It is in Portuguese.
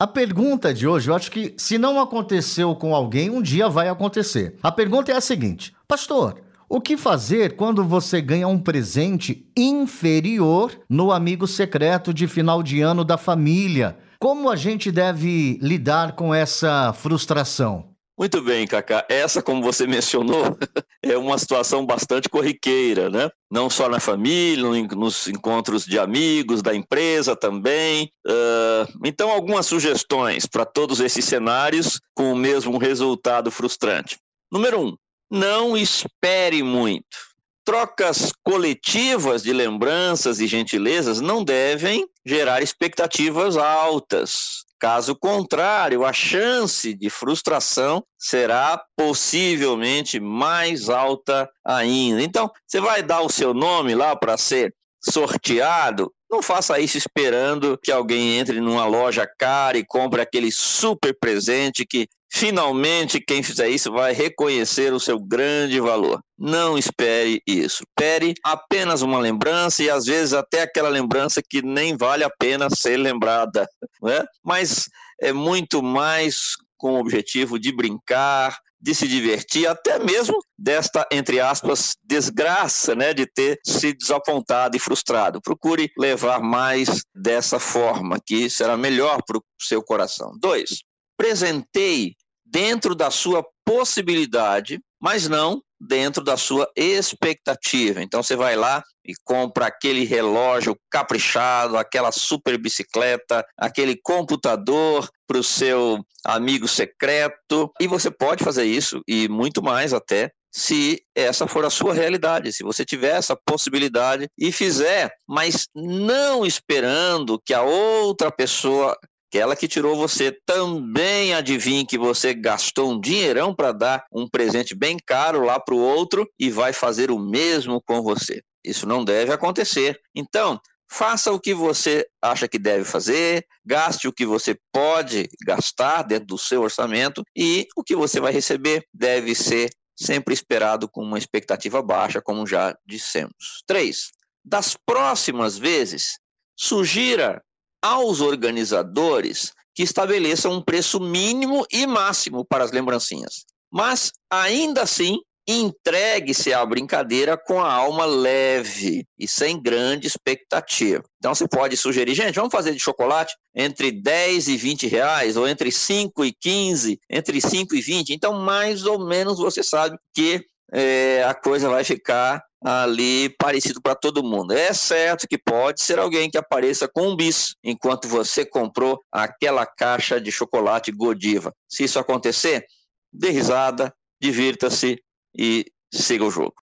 a pergunta de hoje, eu acho que se não aconteceu com alguém, um dia vai acontecer. A pergunta é a seguinte: Pastor, o que fazer quando você ganha um presente inferior no amigo secreto de final de ano da família? Como a gente deve lidar com essa frustração? Muito bem, Cacá. Essa, como você mencionou, é uma situação bastante corriqueira, né? Não só na família, nos encontros de amigos, da empresa também. Uh, então, algumas sugestões para todos esses cenários com o mesmo resultado frustrante. Número um, não espere muito. Trocas coletivas de lembranças e gentilezas não devem gerar expectativas altas. Caso contrário, a chance de frustração será possivelmente mais alta ainda. Então, você vai dar o seu nome lá para ser sorteado, não faça isso esperando que alguém entre numa loja cara e compre aquele super presente que finalmente quem fizer isso vai reconhecer o seu grande valor. Não espere isso. Espere apenas uma lembrança e às vezes até aquela lembrança que nem vale a pena ser lembrada, né? Mas é muito mais com o objetivo de brincar, de se divertir, até mesmo desta, entre aspas, desgraça, né, de ter se desapontado e frustrado. Procure levar mais dessa forma, que será melhor para o seu coração. Dois, presenteie dentro da sua possibilidade, mas não dentro da sua expectativa. Então você vai lá e compra aquele relógio caprichado, aquela super bicicleta, aquele computador para o seu amigo secreto. E você pode fazer isso e muito mais até se essa for a sua realidade, se você tiver essa possibilidade e fizer, mas não esperando que a outra pessoa aquela que tirou você também adivinhe que você gastou um dinheirão para dar um presente bem caro lá para o outro e vai fazer o mesmo com você. Isso não deve acontecer. Então, faça o que você acha que deve fazer, gaste o que você pode gastar dentro do seu orçamento e o que você vai receber deve ser sempre esperado com uma expectativa baixa, como já dissemos. Três, das próximas vezes, sugira aos organizadores que estabeleçam um preço mínimo e máximo para as lembrancinhas. Mas, ainda assim, entregue-se à brincadeira com a alma leve e sem grande expectativa. Então você pode sugerir, gente, vamos fazer de chocolate entre 10 e 20 reais, ou entre 5 e 15, entre 5 e 20. Então, mais ou menos você sabe que é, a coisa vai ficar ali parecido para todo mundo. É certo que pode ser alguém que apareça com um bis enquanto você comprou aquela caixa de chocolate Godiva. Se isso acontecer, dê risada, divirta-se e siga o jogo.